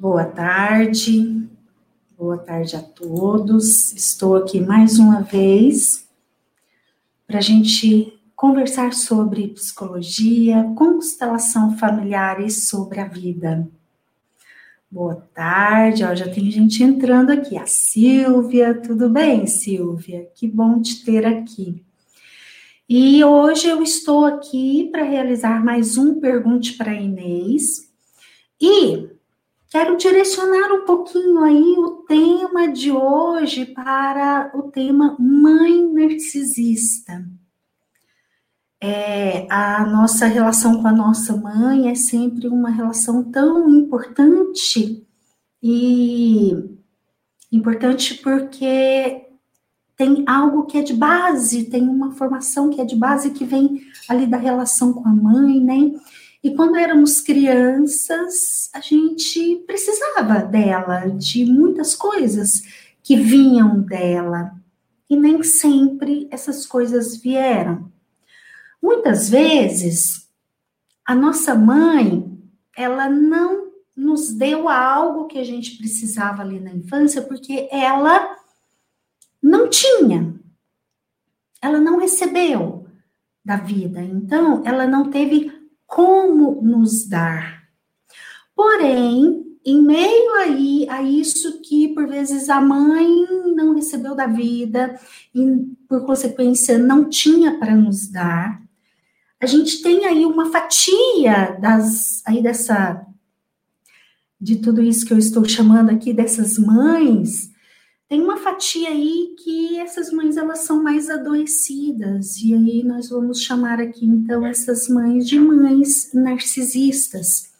Boa tarde, boa tarde a todos. Estou aqui mais uma vez para a gente conversar sobre psicologia, constelação familiar e sobre a vida. Boa tarde, ó, já tem gente entrando aqui. A Silvia, tudo bem, Silvia? Que bom te ter aqui. E hoje eu estou aqui para realizar mais um Pergunte para Inês. E Quero direcionar um pouquinho aí o tema de hoje para o tema mãe narcisista. É, a nossa relação com a nossa mãe é sempre uma relação tão importante e importante porque tem algo que é de base, tem uma formação que é de base que vem ali da relação com a mãe, né? E quando éramos crianças, a gente precisava dela, de muitas coisas que vinham dela. E nem sempre essas coisas vieram. Muitas vezes, a nossa mãe, ela não nos deu algo que a gente precisava ali na infância, porque ela não tinha. Ela não recebeu da vida. Então, ela não teve como nos dar. Porém, em meio aí a isso que por vezes a mãe não recebeu da vida e por consequência não tinha para nos dar, a gente tem aí uma fatia das aí dessa de tudo isso que eu estou chamando aqui dessas mães tem uma fatia aí que essas mães elas são mais adoecidas e aí nós vamos chamar aqui então essas mães de mães narcisistas.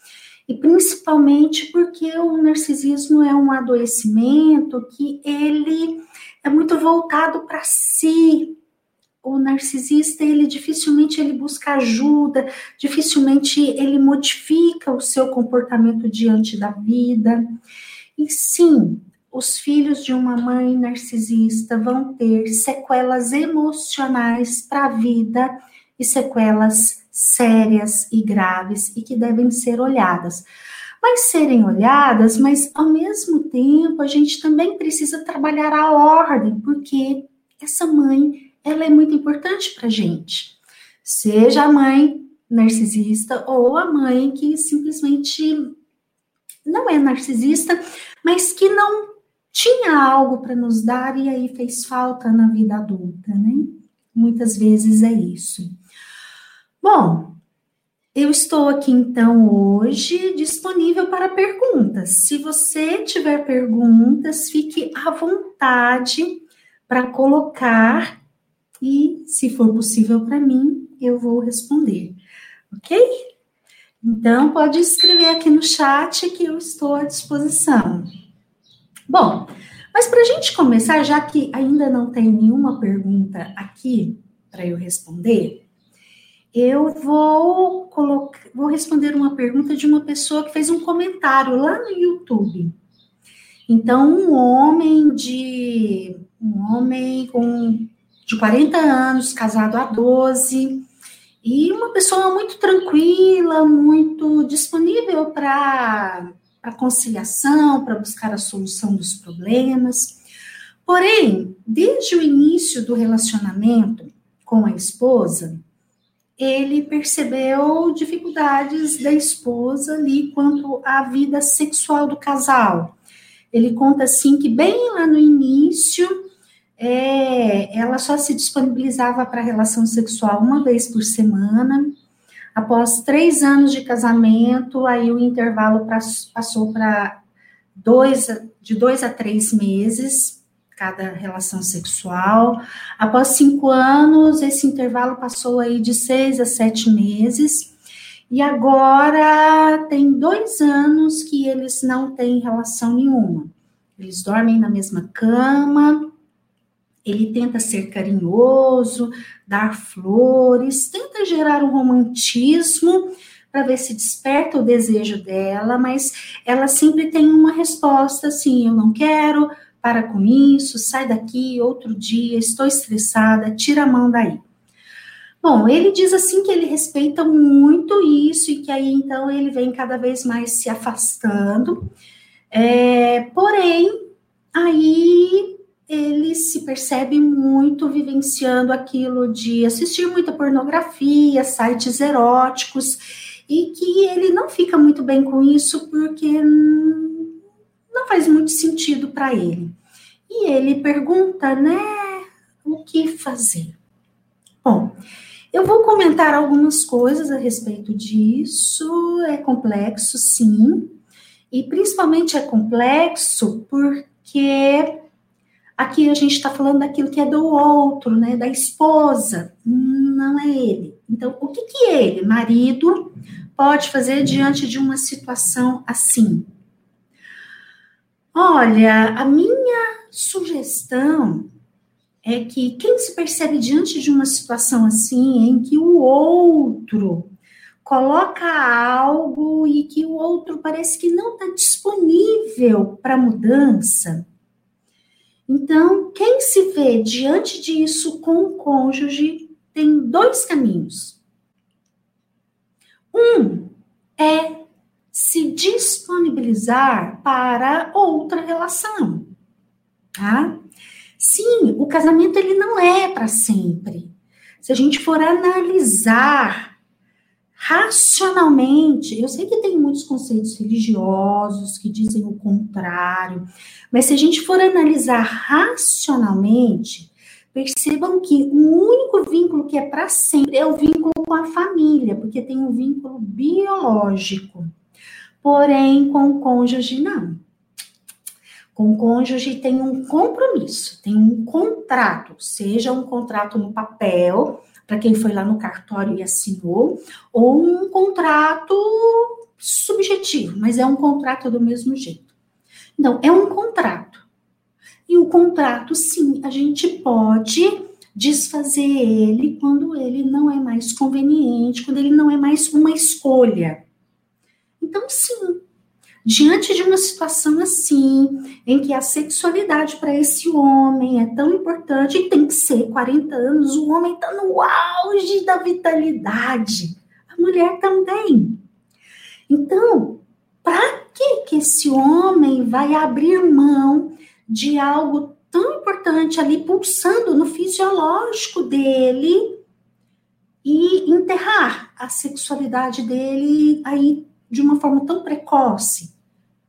E principalmente porque o narcisismo é um adoecimento que ele é muito voltado para si. O narcisista, ele dificilmente ele busca ajuda, dificilmente ele modifica o seu comportamento diante da vida. E sim, os filhos de uma mãe narcisista vão ter sequelas emocionais para a vida e sequelas sérias e graves e que devem ser olhadas. Mas serem olhadas, mas ao mesmo tempo a gente também precisa trabalhar a ordem, porque essa mãe, ela é muito importante para a gente. Seja a mãe narcisista ou a mãe que simplesmente não é narcisista, mas que não tinha algo para nos dar e aí fez falta na vida adulta, né? Muitas vezes é isso. Bom, eu estou aqui então hoje disponível para perguntas. Se você tiver perguntas, fique à vontade para colocar e, se for possível para mim, eu vou responder, ok? Então, pode escrever aqui no chat que eu estou à disposição. Bom, mas para a gente começar, já que ainda não tem nenhuma pergunta aqui para eu responder, eu vou colocar, vou responder uma pergunta de uma pessoa que fez um comentário lá no YouTube. Então, um homem de um homem com de 40 anos, casado há 12, e uma pessoa muito tranquila, muito disponível para para conciliação, para buscar a solução dos problemas. Porém, desde o início do relacionamento com a esposa, ele percebeu dificuldades da esposa ali quanto à vida sexual do casal. Ele conta assim que bem lá no início é, ela só se disponibilizava para relação sexual uma vez por semana, Após três anos de casamento, aí o intervalo passou para dois, de dois a três meses, cada relação sexual. Após cinco anos, esse intervalo passou aí de seis a sete meses. E agora tem dois anos que eles não têm relação nenhuma. Eles dormem na mesma cama, ele tenta ser carinhoso, dar flores, tenta gerar um romantismo para ver se desperta o desejo dela, mas ela sempre tem uma resposta assim: eu não quero, para com isso, sai daqui, outro dia, estou estressada, tira a mão daí. Bom, ele diz assim que ele respeita muito isso e que aí então ele vem cada vez mais se afastando É, porém, aí ele se percebe muito vivenciando aquilo de assistir muita pornografia, sites eróticos, e que ele não fica muito bem com isso porque não faz muito sentido para ele. E ele pergunta, né, o que fazer? Bom, eu vou comentar algumas coisas a respeito disso. É complexo, sim, e principalmente é complexo porque Aqui a gente está falando daquilo que é do outro, né? Da esposa. Não é ele. Então, o que, que ele, marido, pode fazer diante de uma situação assim? Olha, a minha sugestão é que quem se percebe diante de uma situação assim, em que o outro coloca algo e que o outro parece que não está disponível para mudança, então, quem se vê diante disso com o cônjuge tem dois caminhos. Um é se disponibilizar para outra relação, tá? Sim, o casamento ele não é para sempre. Se a gente for analisar racionalmente, eu sei que tem muitos conceitos religiosos que dizem o contrário, mas se a gente for analisar racionalmente, percebam que o único vínculo que é para sempre é o vínculo com a família, porque tem um vínculo biológico. Porém, com o cônjuge, não. Com o cônjuge tem um compromisso, tem um contrato, seja um contrato no papel, para quem foi lá no cartório e assinou, ou um contrato subjetivo, mas é um contrato do mesmo jeito. Então, é um contrato. E o contrato, sim, a gente pode desfazer ele quando ele não é mais conveniente, quando ele não é mais uma escolha. Então, sim, diante de uma situação assim, em que a sexualidade para esse homem é tão importante, e tem que ser 40 anos, o homem está no auge da vitalidade, a mulher também. Então, para que, que esse homem vai abrir mão de algo tão importante ali, pulsando no fisiológico dele, e enterrar a sexualidade dele aí de uma forma tão precoce.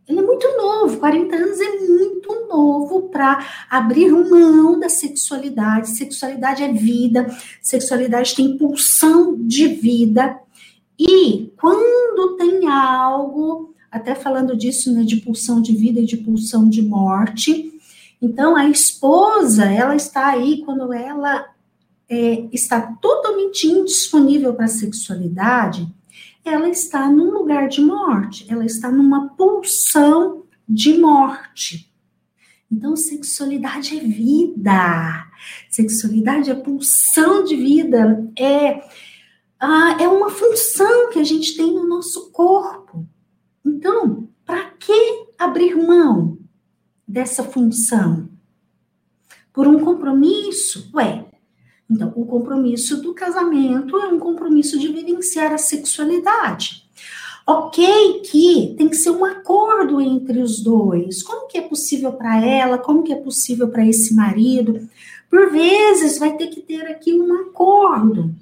Ele é muito novo, 40 anos é muito novo para abrir mão da sexualidade. Sexualidade é vida, sexualidade tem pulsão de vida. E quando tem algo, até falando disso, né, de pulsão de vida e de pulsão de morte, então a esposa, ela está aí quando ela é, está totalmente indisponível para a sexualidade, ela está num lugar de morte, ela está numa pulsão de morte. Então, sexualidade é vida, sexualidade é pulsão de vida, é, ah, é uma função que a gente tem no nosso corpo. Então, para que abrir mão dessa função? Por um compromisso? Ué, então, o compromisso do casamento é um compromisso de vivenciar a sexualidade. Ok que tem que ser um acordo entre os dois. Como que é possível para ela? Como que é possível para esse marido? Por vezes vai ter que ter aqui um acordo.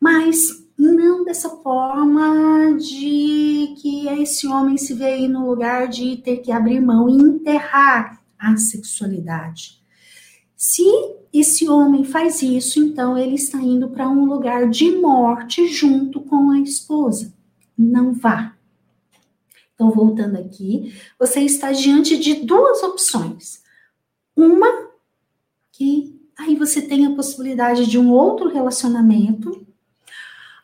Mas não dessa forma de que esse homem se vê aí no lugar de ter que abrir mão e enterrar a sexualidade. Se esse homem faz isso, então ele está indo para um lugar de morte junto com a esposa. Não vá. Então, voltando aqui, você está diante de duas opções. Uma, que aí você tem a possibilidade de um outro relacionamento,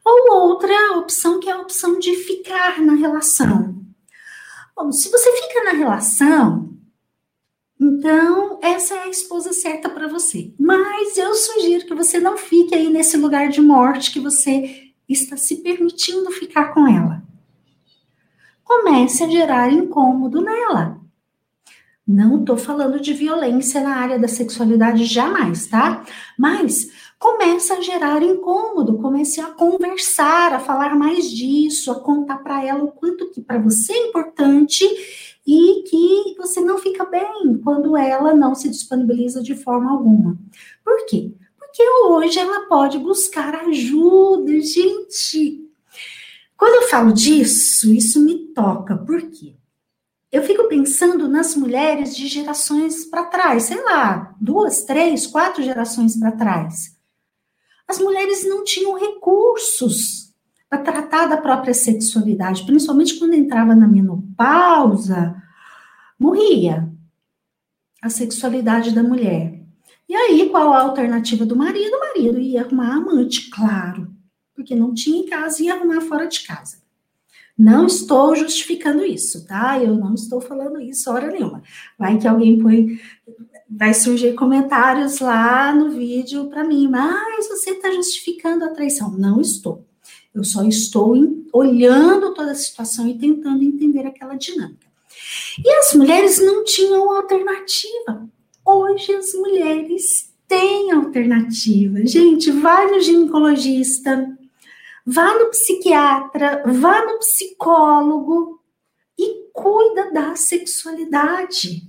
ou outra opção, que é a opção de ficar na relação. Bom, se você fica na relação, então, essa é a esposa certa para você. Mas eu sugiro que você não fique aí nesse lugar de morte que você está se permitindo ficar com ela. Comece a gerar incômodo nela. Não estou falando de violência na área da sexualidade jamais, tá? Mas comece a gerar incômodo, comece a conversar, a falar mais disso, a contar para ela o quanto que para você é importante e que você não fica bem quando ela não se disponibiliza de forma alguma. Por quê? Porque hoje ela pode buscar ajuda, gente. Quando eu falo disso, isso me toca. Por quê? Eu fico pensando nas mulheres de gerações para trás, sei lá, duas, três, quatro gerações para trás. As mulheres não tinham recursos para tratar da própria sexualidade, principalmente quando entrava na menopausa, morria a sexualidade da mulher. E aí, qual a alternativa do marido? O marido ia arrumar amante, claro, porque não tinha em casa e ia arrumar fora de casa. Não estou justificando isso, tá? Eu não estou falando isso hora nenhuma. Vai que alguém põe, vai surgir comentários lá no vídeo para mim, mas você está justificando a traição. Não estou. Eu só estou olhando toda a situação e tentando entender aquela dinâmica. E as mulheres não tinham alternativa. Hoje as mulheres têm alternativa. Gente, vai no ginecologista, vá no psiquiatra, vá no psicólogo e cuida da sexualidade.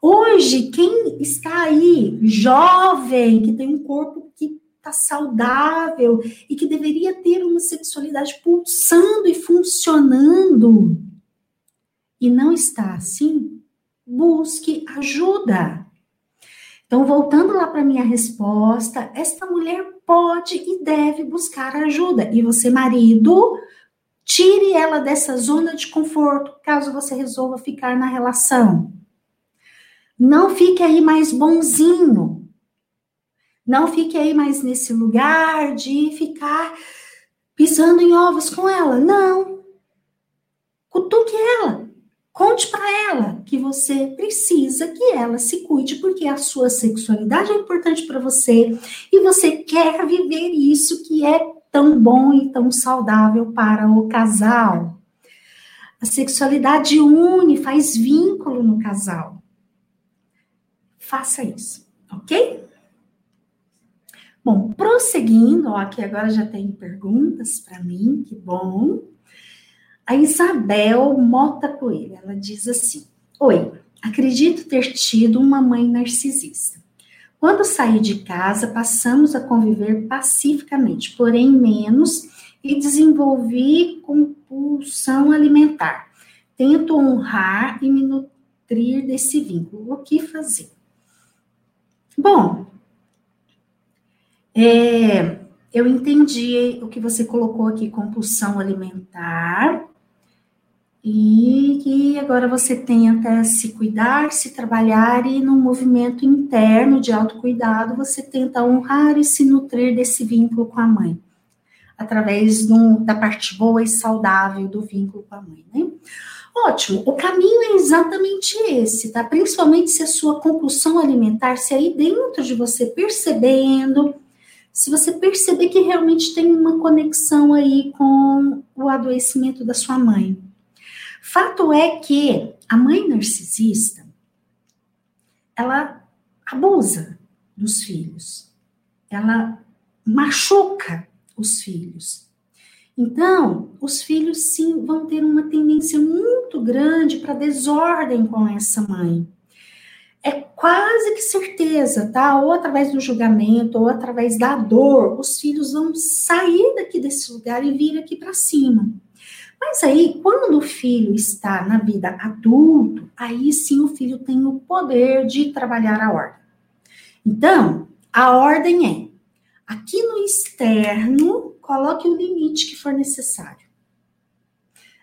Hoje, quem está aí, jovem, que tem um corpo está saudável e que deveria ter uma sexualidade pulsando e funcionando e não está assim, busque ajuda. Então, voltando lá para minha resposta, esta mulher pode e deve buscar ajuda. E você, marido, tire ela dessa zona de conforto, caso você resolva ficar na relação. Não fique aí mais bonzinho. Não fique aí mais nesse lugar de ficar pisando em ovos com ela. Não. Cutuque ela. Conte para ela que você precisa que ela se cuide, porque a sua sexualidade é importante para você e você quer viver isso que é tão bom e tão saudável para o casal. A sexualidade une, faz vínculo no casal. Faça isso, ok? Bom, prosseguindo, ó, aqui agora já tem perguntas para mim, que bom. A Isabel Mota Coelho, ela diz assim: Oi, acredito ter tido uma mãe narcisista. Quando saí de casa, passamos a conviver pacificamente, porém menos, e desenvolvi compulsão alimentar. Tento honrar e me nutrir desse vínculo. O que fazer? Bom, é, eu entendi o que você colocou aqui, compulsão alimentar, e agora você tenta se cuidar, se trabalhar, e no movimento interno de autocuidado, você tenta honrar e se nutrir desse vínculo com a mãe, através do, da parte boa e saudável do vínculo com a mãe, né? Ótimo, o caminho é exatamente esse, tá? Principalmente se a sua compulsão alimentar, se aí dentro de você percebendo, se você perceber que realmente tem uma conexão aí com o adoecimento da sua mãe. Fato é que a mãe narcisista, ela abusa dos filhos, ela machuca os filhos. Então, os filhos sim vão ter uma tendência muito grande para desordem com essa mãe é quase que certeza, tá? Ou através do julgamento, ou através da dor, os filhos vão sair daqui desse lugar e vir aqui para cima. Mas aí, quando o filho está na vida adulto, aí sim o filho tem o poder de trabalhar a ordem. Então, a ordem é: aqui no externo, coloque o limite que for necessário.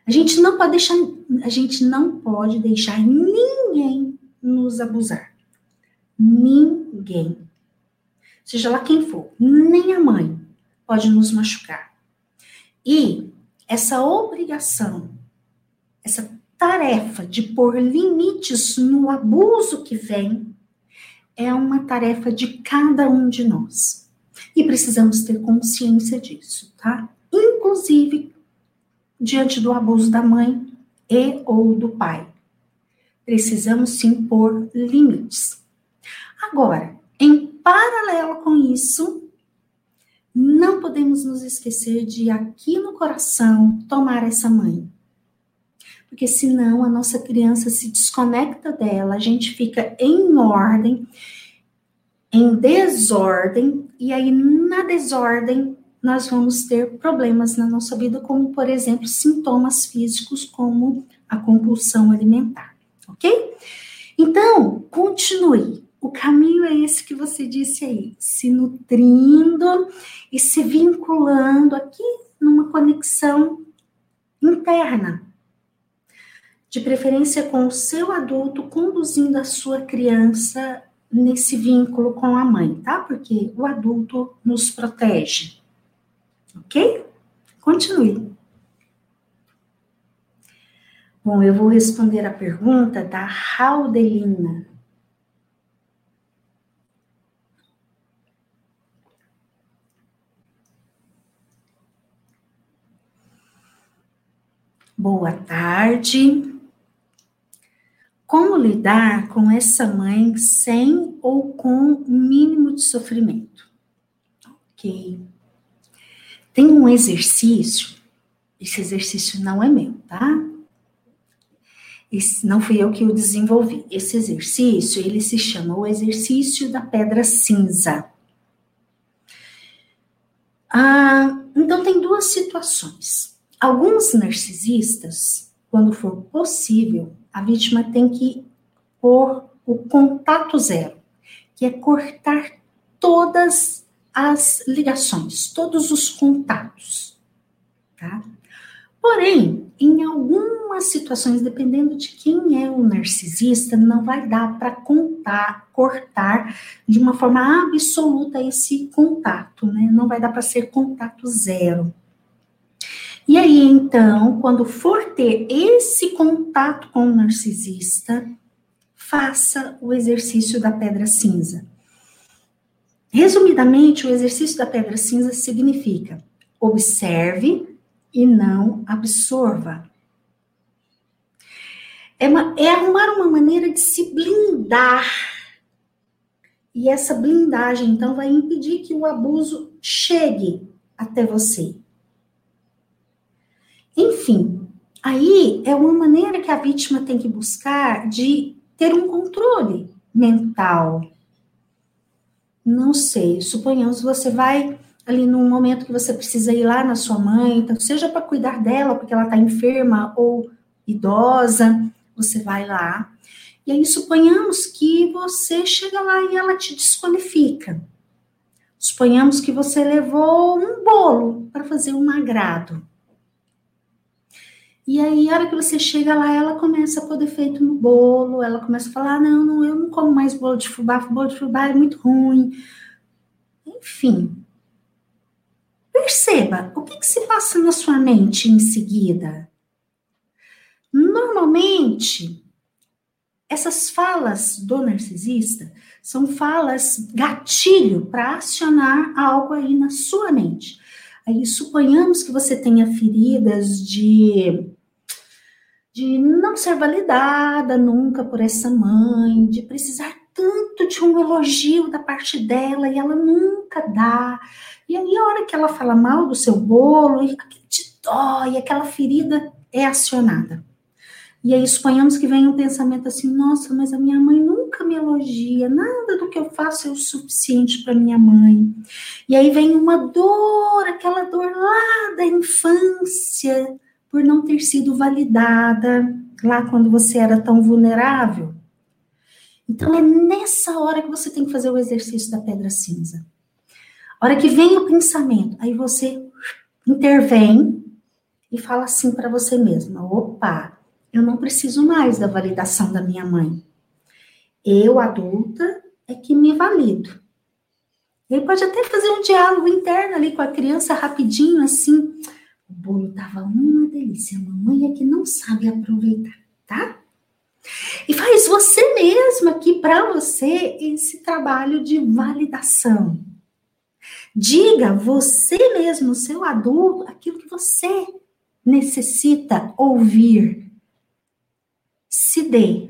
A gente não pode deixar, a gente não pode deixar ninguém nos abusar. Ninguém. Seja lá quem for, nem a mãe pode nos machucar. E essa obrigação, essa tarefa de pôr limites no abuso que vem, é uma tarefa de cada um de nós. E precisamos ter consciência disso, tá? Inclusive diante do abuso da mãe e ou do pai precisamos sim pôr limites. Agora, em paralelo com isso, não podemos nos esquecer de aqui no coração tomar essa mãe. porque senão a nossa criança se desconecta dela, a gente fica em ordem, em desordem, e aí na desordem nós vamos ter problemas na nossa vida, como por exemplo, sintomas físicos como a compulsão alimentar, ok? Então, continue. O caminho é esse que você disse aí, se nutrindo e se vinculando aqui numa conexão interna. De preferência com o seu adulto, conduzindo a sua criança nesse vínculo com a mãe, tá? Porque o adulto nos protege. Ok? Continue. Bom, eu vou responder a pergunta da Raudelina. Boa tarde. Como lidar com essa mãe sem ou com o mínimo de sofrimento? Ok. Tem um exercício, esse exercício não é meu, tá? Esse, não fui eu que o desenvolvi. Esse exercício, ele se chama o exercício da pedra cinza. Ah, então, tem duas situações. Alguns narcisistas, quando for possível, a vítima tem que pôr o contato zero, que é cortar todas as ligações, todos os contatos, tá? Porém, em algumas situações, dependendo de quem é o narcisista, não vai dar para contar, cortar de uma forma absoluta esse contato, né? Não vai dar para ser contato zero. E aí, então, quando for ter esse contato com o narcisista, faça o exercício da pedra cinza. Resumidamente, o exercício da pedra cinza significa observe e não absorva. É, uma, é arrumar uma maneira de se blindar. E essa blindagem, então, vai impedir que o abuso chegue até você. Enfim, aí é uma maneira que a vítima tem que buscar de ter um controle mental. Não sei, suponhamos você vai ali num momento que você precisa ir lá na sua mãe, então, seja para cuidar dela, porque ela está enferma ou idosa, você vai lá. E aí, suponhamos que você chega lá e ela te desqualifica. Suponhamos que você levou um bolo para fazer um agrado. E aí, a hora que você chega lá, ela começa a pôr defeito no bolo, ela começa a falar: não, não, eu não como mais bolo de fubá, bolo de fubá é muito ruim. Enfim, Perceba o que, que se passa na sua mente em seguida. Normalmente, essas falas do narcisista são falas gatilho para acionar algo aí na sua mente. Aí suponhamos que você tenha feridas de de não ser validada nunca por essa mãe, de precisar tanto de um elogio da parte dela e ela nunca dá, e aí, a hora que ela fala mal do seu bolo, te dói, aquela ferida é acionada. E aí, suponhamos que vem um pensamento assim: nossa, mas a minha mãe nunca me elogia, nada do que eu faço é o suficiente para minha mãe. E aí vem uma dor, aquela dor lá da infância, por não ter sido validada lá quando você era tão vulnerável. Então, é nessa hora que você tem que fazer o exercício da pedra cinza. A hora que vem o pensamento, aí você intervém e fala assim para você mesma: opa, eu não preciso mais da validação da minha mãe. Eu, adulta, é que me valido. Ele pode até fazer um diálogo interno ali com a criança rapidinho, assim. O bolo tava uma delícia, a mamãe é que não sabe aproveitar, tá? E faz você mesma aqui para você esse trabalho de validação. Diga você mesmo, seu adulto, aquilo que você necessita ouvir. Se dê.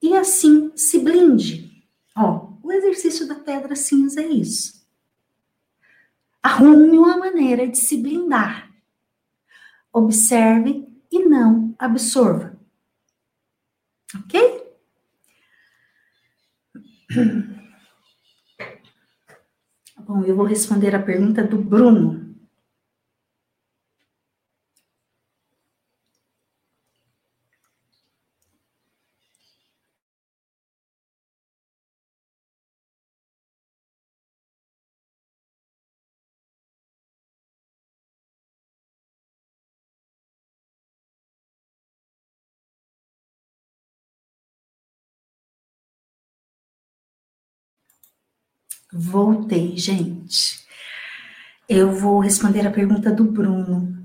E assim se blinde. Ó, o exercício da pedra cinza é isso. Arrume uma maneira de se blindar. Observe e não absorva. Ok? Bom, eu vou responder a pergunta do Bruno. Voltei, gente. Eu vou responder a pergunta do Bruno.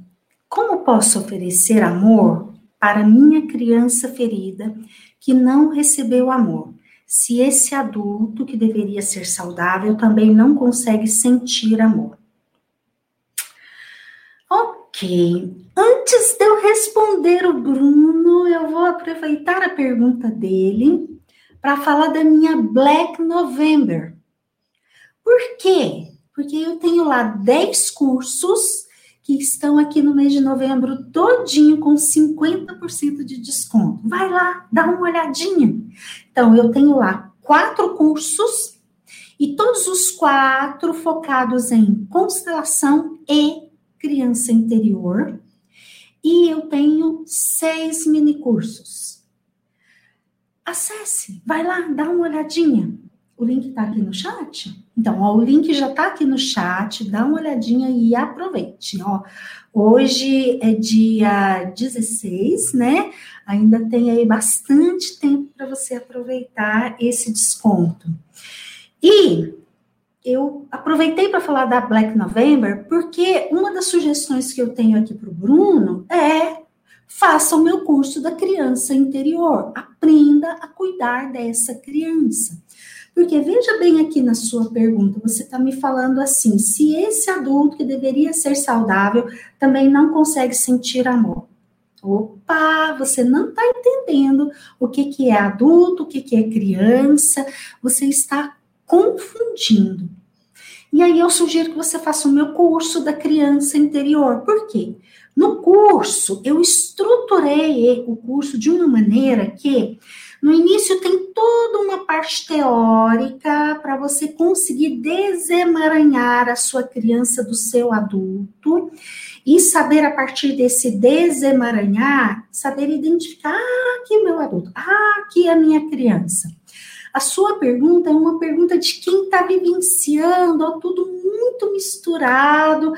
Como posso oferecer amor para minha criança ferida que não recebeu amor? Se esse adulto que deveria ser saudável também não consegue sentir amor. Ok. Antes de eu responder o Bruno, eu vou aproveitar a pergunta dele para falar da minha Black November. Por quê? Porque eu tenho lá 10 cursos que estão aqui no mês de novembro todinho com 50% de desconto. Vai lá, dá uma olhadinha. Então, eu tenho lá quatro cursos e todos os quatro focados em constelação e criança interior. E eu tenho seis mini cursos. Acesse, vai lá, dá uma olhadinha. O link está aqui no chat. Então, ó, o link já está aqui no chat, dá uma olhadinha e aproveite. Ó. Hoje é dia 16, né? Ainda tem aí bastante tempo para você aproveitar esse desconto. E eu aproveitei para falar da Black November, porque uma das sugestões que eu tenho aqui para o Bruno é faça o meu curso da criança interior. Aprenda a cuidar dessa criança. Porque veja bem aqui na sua pergunta, você está me falando assim: se esse adulto que deveria ser saudável também não consegue sentir amor. Opa, você não está entendendo o que, que é adulto, o que, que é criança, você está confundindo. E aí eu sugiro que você faça o meu curso da criança interior. Por quê? No curso, eu estruturei o curso de uma maneira que no início tem toda uma parte teórica para você conseguir desemaranhar a sua criança do seu adulto e saber a partir desse desemaranhar, saber identificar, ah, aqui é meu adulto, ah, aqui é a minha criança. A sua pergunta é uma pergunta de quem está vivenciando, ó, tudo muito misturado,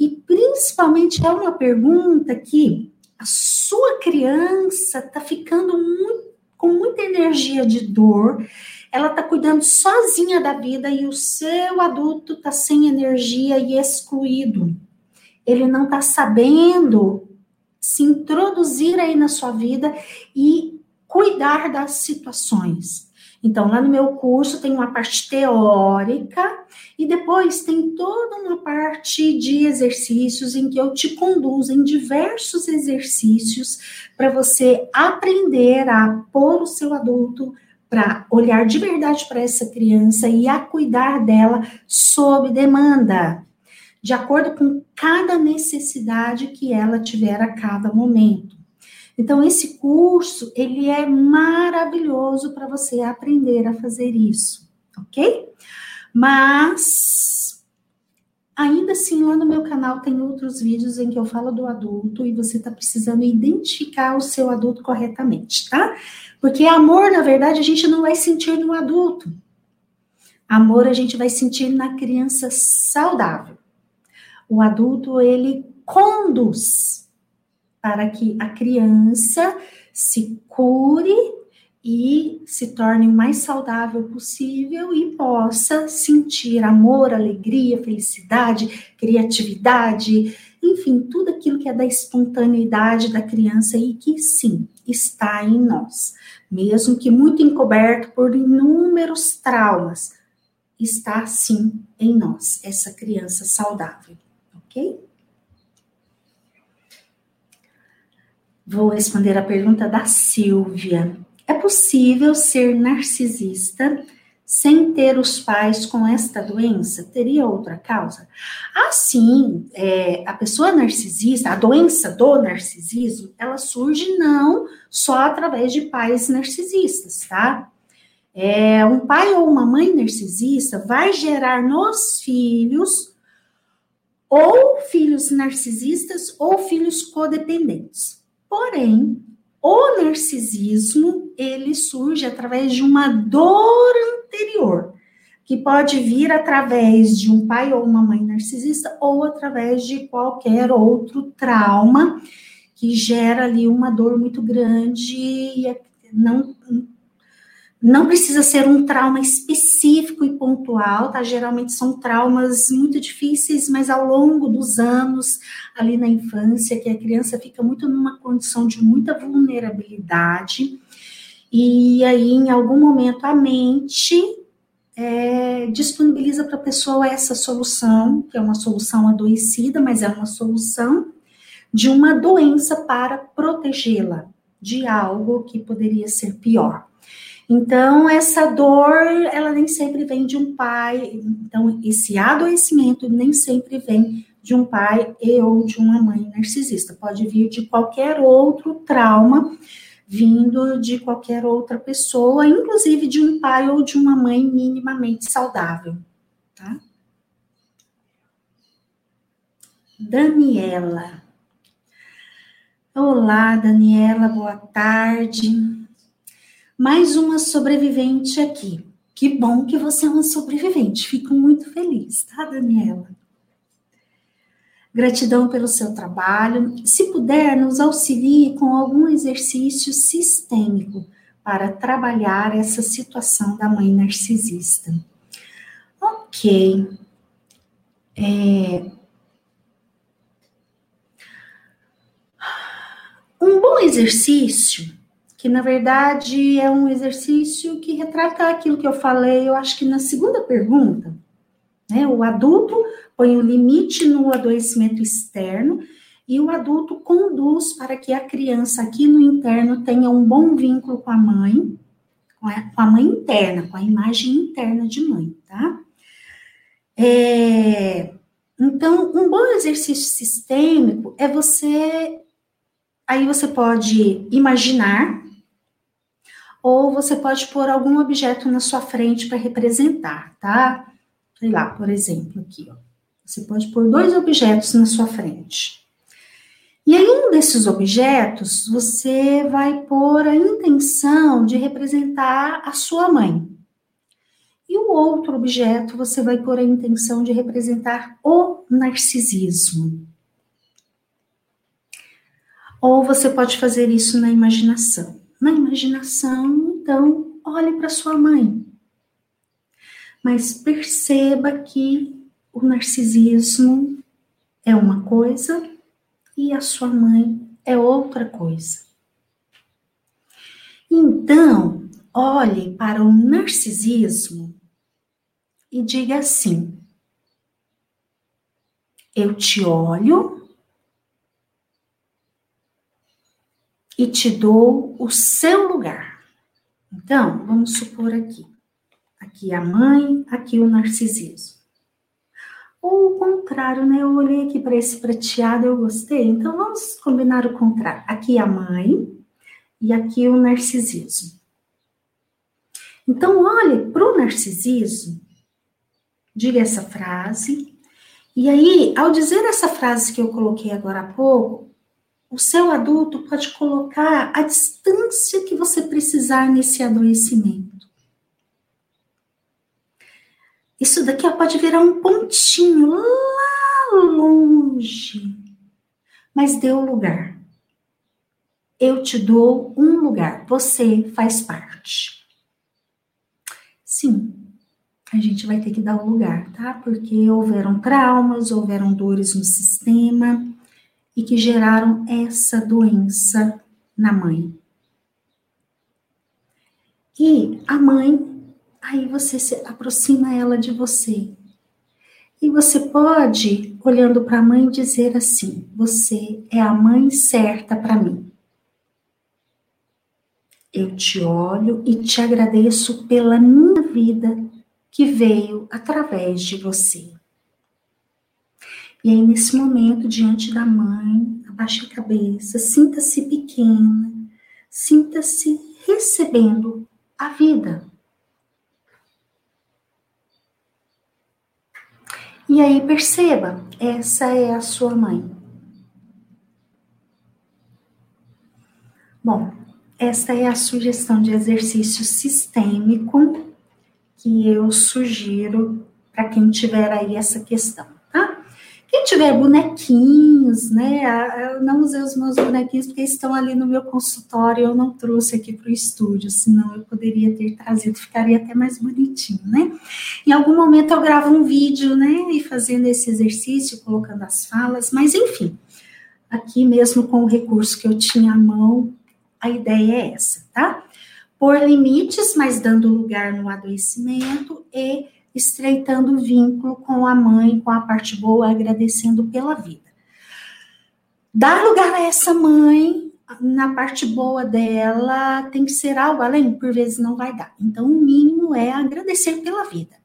e principalmente é uma pergunta que a sua criança está ficando muito com muita energia de dor, ela está cuidando sozinha da vida e o seu adulto está sem energia e excluído. Ele não está sabendo se introduzir aí na sua vida e cuidar das situações. Então, lá no meu curso tem uma parte teórica e depois tem toda uma parte de exercícios em que eu te conduzo em diversos exercícios para você aprender a pôr o seu adulto para olhar de verdade para essa criança e a cuidar dela sob demanda, de acordo com cada necessidade que ela tiver a cada momento. Então, esse curso, ele é maravilhoso para você aprender a fazer isso, ok? Mas, ainda assim, lá no meu canal tem outros vídeos em que eu falo do adulto e você está precisando identificar o seu adulto corretamente, tá? Porque amor, na verdade, a gente não vai sentir no adulto. Amor a gente vai sentir na criança saudável. O adulto, ele conduz para que a criança se cure e se torne o mais saudável possível e possa sentir amor, alegria, felicidade, criatividade, enfim, tudo aquilo que é da espontaneidade da criança e que sim, está em nós. Mesmo que muito encoberto por inúmeros traumas, está sim em nós, essa criança saudável, ok? Vou responder a pergunta da Silvia. É possível ser narcisista sem ter os pais com esta doença? Teria outra causa? Assim, é, a pessoa narcisista, a doença do narcisismo, ela surge não só através de pais narcisistas, tá? É, um pai ou uma mãe narcisista vai gerar nos filhos ou filhos narcisistas ou filhos codependentes. Porém, o narcisismo, ele surge através de uma dor anterior, que pode vir através de um pai ou uma mãe narcisista ou através de qualquer outro trauma que gera ali uma dor muito grande e é, não não precisa ser um trauma específico e pontual, tá? Geralmente são traumas muito difíceis, mas ao longo dos anos, ali na infância, que a criança fica muito numa condição de muita vulnerabilidade, e aí, em algum momento, a mente é, disponibiliza para a pessoa essa solução, que é uma solução adoecida, mas é uma solução de uma doença para protegê-la de algo que poderia ser pior. Então, essa dor, ela nem sempre vem de um pai. Então, esse adoecimento nem sempre vem de um pai e ou de uma mãe narcisista. Pode vir de qualquer outro trauma, vindo de qualquer outra pessoa, inclusive de um pai ou de uma mãe minimamente saudável, tá? Daniela. Olá, Daniela, boa tarde. Mais uma sobrevivente aqui. Que bom que você é uma sobrevivente. Fico muito feliz, tá, Daniela? Gratidão pelo seu trabalho. Se puder, nos auxilie com algum exercício sistêmico para trabalhar essa situação da mãe narcisista. Ok. É... Um bom exercício que na verdade é um exercício que retrata aquilo que eu falei, eu acho que na segunda pergunta, né? O adulto põe o limite no adoecimento externo e o adulto conduz para que a criança aqui no interno tenha um bom vínculo com a mãe, com a, com a mãe interna, com a imagem interna de mãe, tá? É, então, um bom exercício sistêmico é você. Aí você pode imaginar ou você pode pôr algum objeto na sua frente para representar, tá? Sei lá, por exemplo, aqui, ó. Você pode pôr dois objetos na sua frente. E aí, um desses objetos, você vai pôr a intenção de representar a sua mãe. E o outro objeto, você vai pôr a intenção de representar o narcisismo. Ou você pode fazer isso na imaginação na imaginação, então, olhe para sua mãe. Mas perceba que o narcisismo é uma coisa e a sua mãe é outra coisa. Então, olhe para o narcisismo e diga assim: Eu te olho e te dou o seu lugar. Então, vamos supor aqui. Aqui a mãe, aqui o narcisismo. Ou o contrário, né? Eu olhei aqui para esse prateado, eu gostei. Então, vamos combinar o contrário. Aqui a mãe e aqui o narcisismo. Então, olhe para o narcisismo, diga essa frase, e aí, ao dizer essa frase que eu coloquei agora há pouco, o seu adulto pode colocar a distância que você precisar nesse adoecimento. Isso daqui pode virar um pontinho lá longe, mas o lugar. Eu te dou um lugar, você faz parte. Sim, a gente vai ter que dar o lugar, tá? Porque houveram traumas, houveram dores no sistema e que geraram essa doença na mãe. E a mãe, aí você se aproxima ela de você. E você pode, olhando para a mãe, dizer assim: Você é a mãe certa para mim. eu te olho e te agradeço pela minha vida que veio através de você. E aí, nesse momento, diante da mãe, abaixe a cabeça, sinta-se pequena, sinta-se recebendo a vida. E aí, perceba, essa é a sua mãe. Bom, esta é a sugestão de exercício sistêmico que eu sugiro para quem tiver aí essa questão? Quem tiver bonequinhos, né? Eu não usei os meus bonequinhos porque estão ali no meu consultório, eu não trouxe aqui para o estúdio, senão eu poderia ter trazido, ficaria até mais bonitinho, né? Em algum momento eu gravo um vídeo, né? E fazendo esse exercício, colocando as falas, mas enfim, aqui mesmo com o recurso que eu tinha à mão, a ideia é essa, tá? Por limites, mas dando lugar no adoecimento e estreitando o vínculo com a mãe, com a parte boa, agradecendo pela vida. Dar lugar a essa mãe, na parte boa dela, tem que ser algo além, por vezes não vai dar. Então, o mínimo é agradecer pela vida.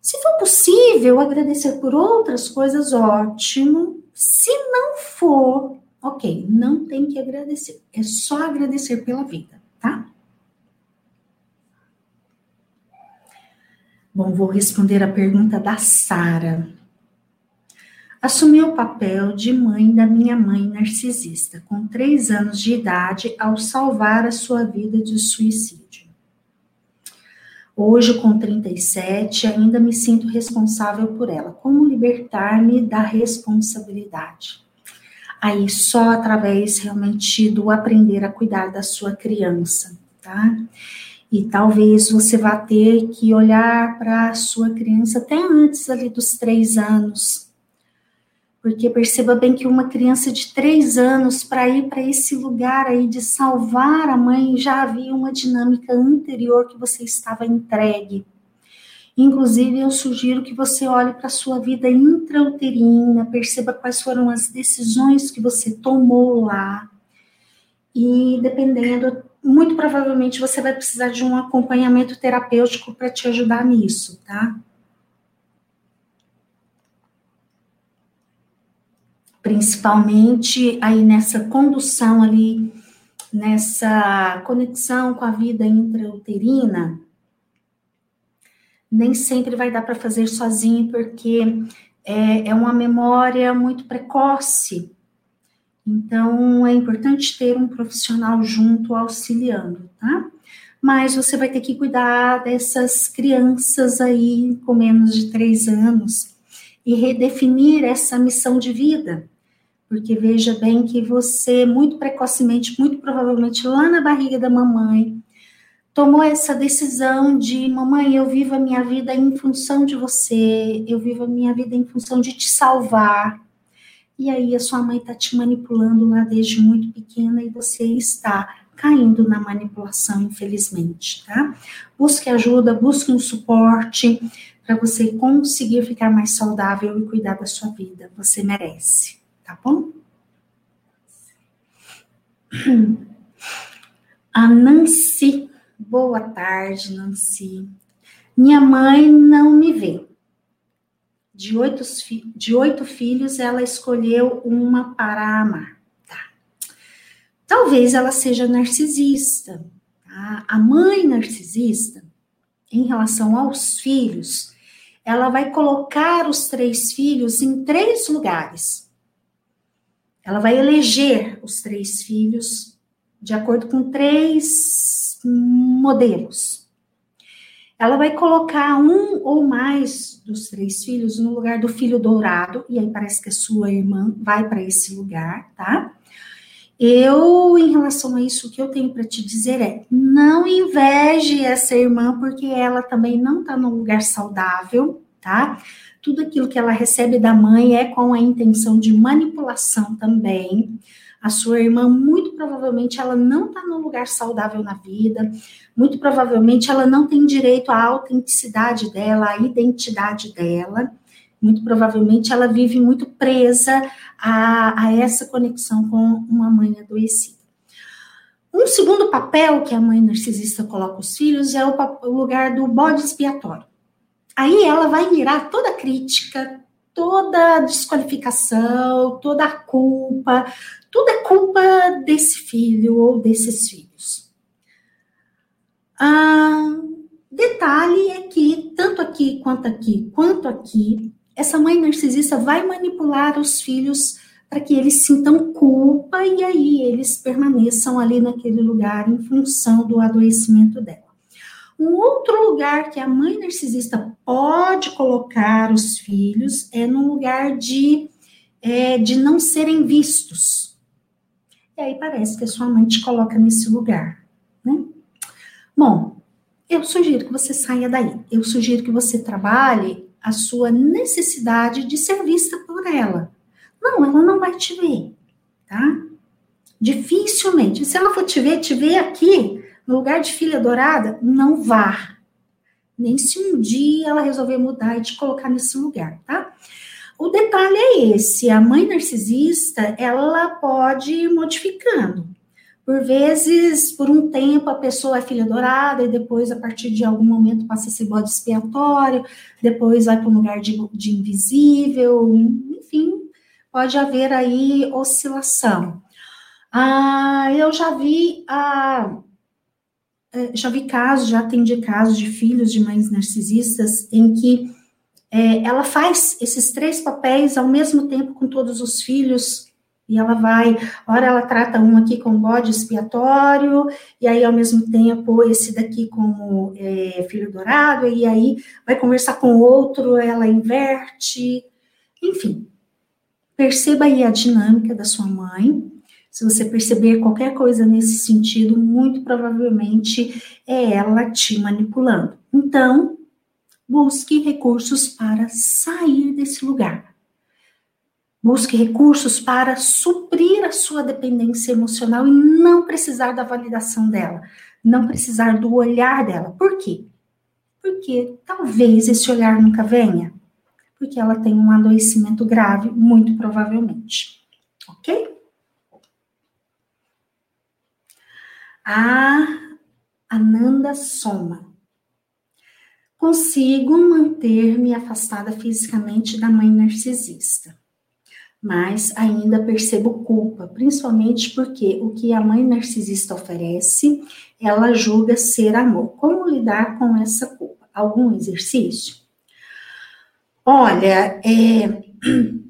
Se for possível, agradecer por outras coisas, ótimo. Se não for, ok, não tem que agradecer. É só agradecer pela vida, tá? Bom, vou responder a pergunta da Sara. Assumi o papel de mãe da minha mãe narcisista, com três anos de idade, ao salvar a sua vida de suicídio. Hoje, com 37, ainda me sinto responsável por ela. Como libertar-me da responsabilidade? Aí, só através realmente do aprender a cuidar da sua criança, tá? E talvez você vá ter que olhar para a sua criança até antes ali dos três anos. Porque perceba bem que uma criança de três anos, para ir para esse lugar aí de salvar a mãe, já havia uma dinâmica anterior que você estava entregue. Inclusive, eu sugiro que você olhe para a sua vida intrauterina, perceba quais foram as decisões que você tomou lá. E dependendo muito provavelmente você vai precisar de um acompanhamento terapêutico para te ajudar nisso, tá? Principalmente aí nessa condução ali, nessa conexão com a vida intrauterina, nem sempre vai dar para fazer sozinho, porque é, é uma memória muito precoce, então, é importante ter um profissional junto auxiliando, tá? Mas você vai ter que cuidar dessas crianças aí com menos de três anos e redefinir essa missão de vida. Porque veja bem que você, muito precocemente, muito provavelmente lá na barriga da mamãe, tomou essa decisão de: mamãe, eu vivo a minha vida em função de você, eu vivo a minha vida em função de te salvar e aí a sua mãe está te manipulando lá desde muito pequena e você está caindo na manipulação, infelizmente, tá? Busque ajuda, busque um suporte para você conseguir ficar mais saudável e cuidar da sua vida. Você merece, tá bom? A Nancy, boa tarde, Nancy. Minha mãe não me vê de oito, de oito filhos, ela escolheu uma para amar. Tá. Talvez ela seja narcisista. Tá? A mãe narcisista, em relação aos filhos, ela vai colocar os três filhos em três lugares. Ela vai eleger os três filhos de acordo com três modelos ela vai colocar um ou mais dos três filhos no lugar do filho dourado, e aí parece que a sua irmã vai para esse lugar, tá? Eu, em relação a isso, o que eu tenho para te dizer é: não inveje essa irmã, porque ela também não está num lugar saudável, tá? Tudo aquilo que ela recebe da mãe é com a intenção de manipulação também. A sua irmã, muito provavelmente, ela não está num lugar saudável na vida, muito provavelmente ela não tem direito à autenticidade dela, à identidade dela. Muito provavelmente ela vive muito presa a, a essa conexão com uma mãe adoecida. Um segundo papel que a mãe narcisista coloca os filhos é o, o lugar do bode expiatório. Aí ela vai mirar toda crítica, toda a desqualificação, toda a culpa, tudo é culpa desse filho ou desses filhos. Ah, detalhe é que, tanto aqui quanto aqui, quanto aqui, essa mãe narcisista vai manipular os filhos para que eles sintam culpa e aí eles permaneçam ali naquele lugar em função do adoecimento dela. Um outro lugar que a mãe narcisista pode colocar os filhos é no lugar de, é, de não serem vistos. E aí parece que a sua mãe te coloca nesse lugar, né? Bom, eu sugiro que você saia daí. Eu sugiro que você trabalhe a sua necessidade de ser vista por ela. Não, ela não vai te ver, tá? Dificilmente. Se ela for te ver, te ver aqui, no lugar de filha dourada, não vá. Nem se um dia ela resolver mudar e te colocar nesse lugar, tá? O detalhe é esse: a mãe narcisista, ela pode ir modificando. Por vezes, por um tempo, a pessoa é filha dourada e depois, a partir de algum momento, passa a ser bode expiatório, depois vai para um lugar de, de invisível, enfim, pode haver aí oscilação. Ah, eu já vi a já vi casos, já atendi casos de filhos de mães narcisistas em que é, ela faz esses três papéis ao mesmo tempo com todos os filhos, e ela vai, ora ela trata um aqui com bode expiatório, e aí ao mesmo tempo esse daqui como é, filho dourado, e aí vai conversar com outro, ela inverte, enfim. Perceba aí a dinâmica da sua mãe, se você perceber qualquer coisa nesse sentido, muito provavelmente é ela te manipulando. Então, busque recursos para sair desse lugar. Busque recursos para suprir a sua dependência emocional e não precisar da validação dela, não precisar do olhar dela. Por quê? Porque talvez esse olhar nunca venha, porque ela tem um adoecimento grave, muito provavelmente. Ok? A Ananda Soma. Consigo manter-me afastada fisicamente da mãe narcisista, mas ainda percebo culpa, principalmente porque o que a mãe narcisista oferece, ela julga ser amor. Como lidar com essa culpa? Algum exercício? Olha, é,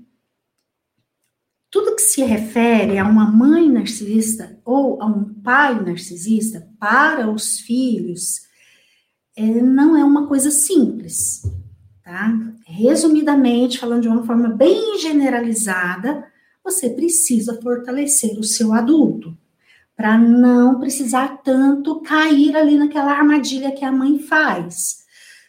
que se refere a uma mãe narcisista ou a um pai narcisista para os filhos é, não é uma coisa simples, tá? Resumidamente, falando de uma forma bem generalizada, você precisa fortalecer o seu adulto para não precisar tanto cair ali naquela armadilha que a mãe faz.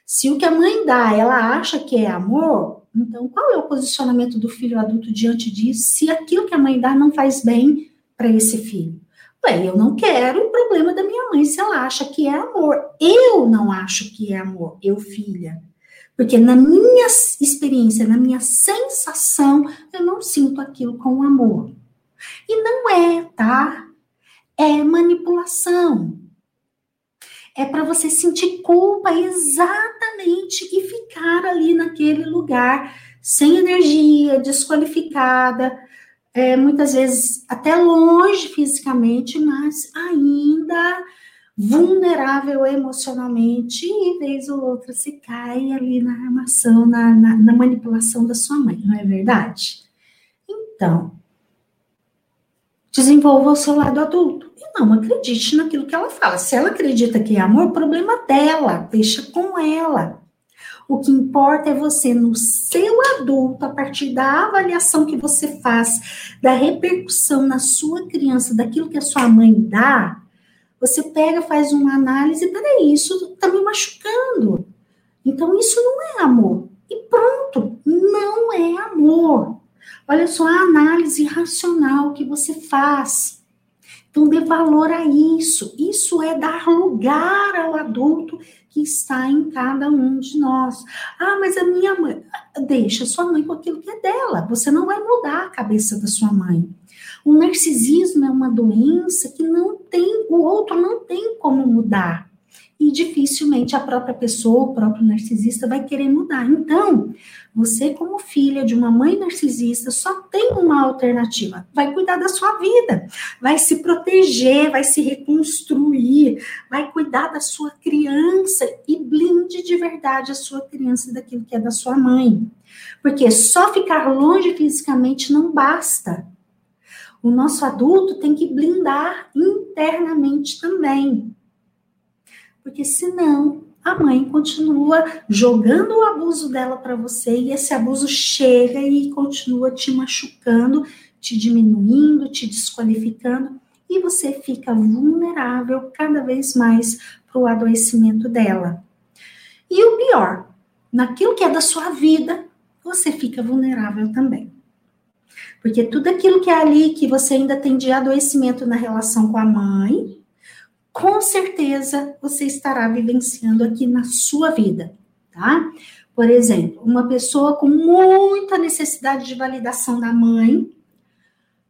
Se o que a mãe dá, ela acha que é amor, então, qual é o posicionamento do filho adulto diante disso, se aquilo que a mãe dá não faz bem para esse filho? Ué, eu não quero o problema da minha mãe se ela acha que é amor. Eu não acho que é amor, eu, filha. Porque na minha experiência, na minha sensação, eu não sinto aquilo com amor. E não é, tá? É manipulação. É para você sentir culpa exatamente e ficar ali naquele lugar sem energia, desqualificada, é, muitas vezes até longe fisicamente, mas ainda vulnerável emocionalmente, e vez ou outra se cai ali na armação, na, na, na manipulação da sua mãe, não é verdade? Então, desenvolva o seu lado adulto e não acredite naquilo que ela fala. Se ela acredita que é amor, problema dela, deixa com ela. O que importa é você, no seu adulto, a partir da avaliação que você faz, da repercussão na sua criança, daquilo que a sua mãe dá, você pega, faz uma análise, peraí, isso tá me machucando. Então, isso não é amor. E pronto, não é amor. Olha só a análise racional que você faz. Então, dê valor a isso. Isso é dar lugar ao adulto que está em cada um de nós. Ah, mas a minha mãe. Deixa sua mãe com aquilo que é dela. Você não vai mudar a cabeça da sua mãe. O narcisismo é uma doença que não tem, o outro não tem como mudar. E dificilmente a própria pessoa, o próprio narcisista vai querer mudar. Então, você, como filha de uma mãe narcisista, só tem uma alternativa: vai cuidar da sua vida, vai se proteger, vai se reconstruir, vai cuidar da sua criança e blinde de verdade a sua criança daquilo que é da sua mãe. Porque só ficar longe fisicamente não basta. O nosso adulto tem que blindar internamente também. Porque senão a mãe continua jogando o abuso dela para você e esse abuso chega e continua te machucando, te diminuindo, te desqualificando e você fica vulnerável cada vez mais para o adoecimento dela. E o pior, naquilo que é da sua vida, você fica vulnerável também. Porque tudo aquilo que é ali que você ainda tem de adoecimento na relação com a mãe, com certeza você estará vivenciando aqui na sua vida, tá? Por exemplo, uma pessoa com muita necessidade de validação da mãe,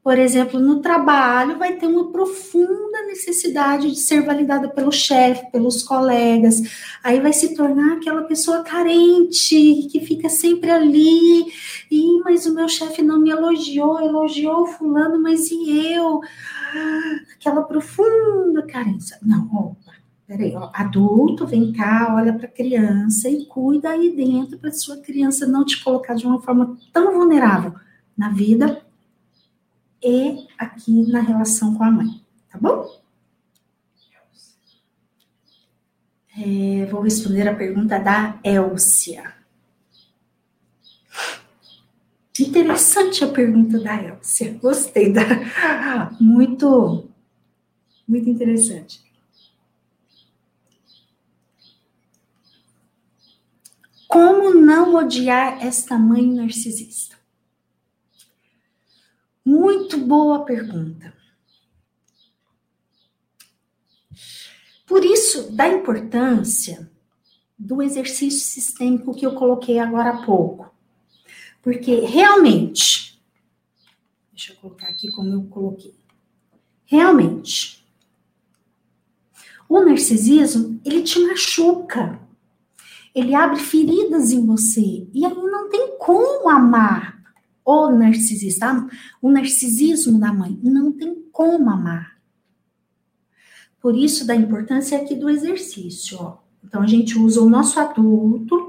por exemplo, no trabalho, vai ter uma profunda necessidade de ser validada pelo chefe, pelos colegas. Aí vai se tornar aquela pessoa carente, que fica sempre ali. E, mas o meu chefe não me elogiou, elogiou fulano, mas e eu? Aquela profunda carência. Não, opa, peraí, ó, adulto, vem cá, olha para a criança e cuida aí dentro para sua criança não te colocar de uma forma tão vulnerável na vida e aqui na relação com a mãe, tá bom? É, vou responder a pergunta da Elcia. Interessante a pergunta da Elcia. Gostei da. Muito, muito interessante. Como não odiar esta mãe narcisista? Muito boa pergunta. Por isso, da importância do exercício sistêmico que eu coloquei agora há pouco. Porque realmente, deixa eu colocar aqui como eu coloquei. Realmente, o narcisismo, ele te machuca. Ele abre feridas em você. E aí não tem como amar o narcisista, o narcisismo da mãe, não tem como amar. Por isso da importância aqui do exercício, ó. Então a gente usa o nosso adulto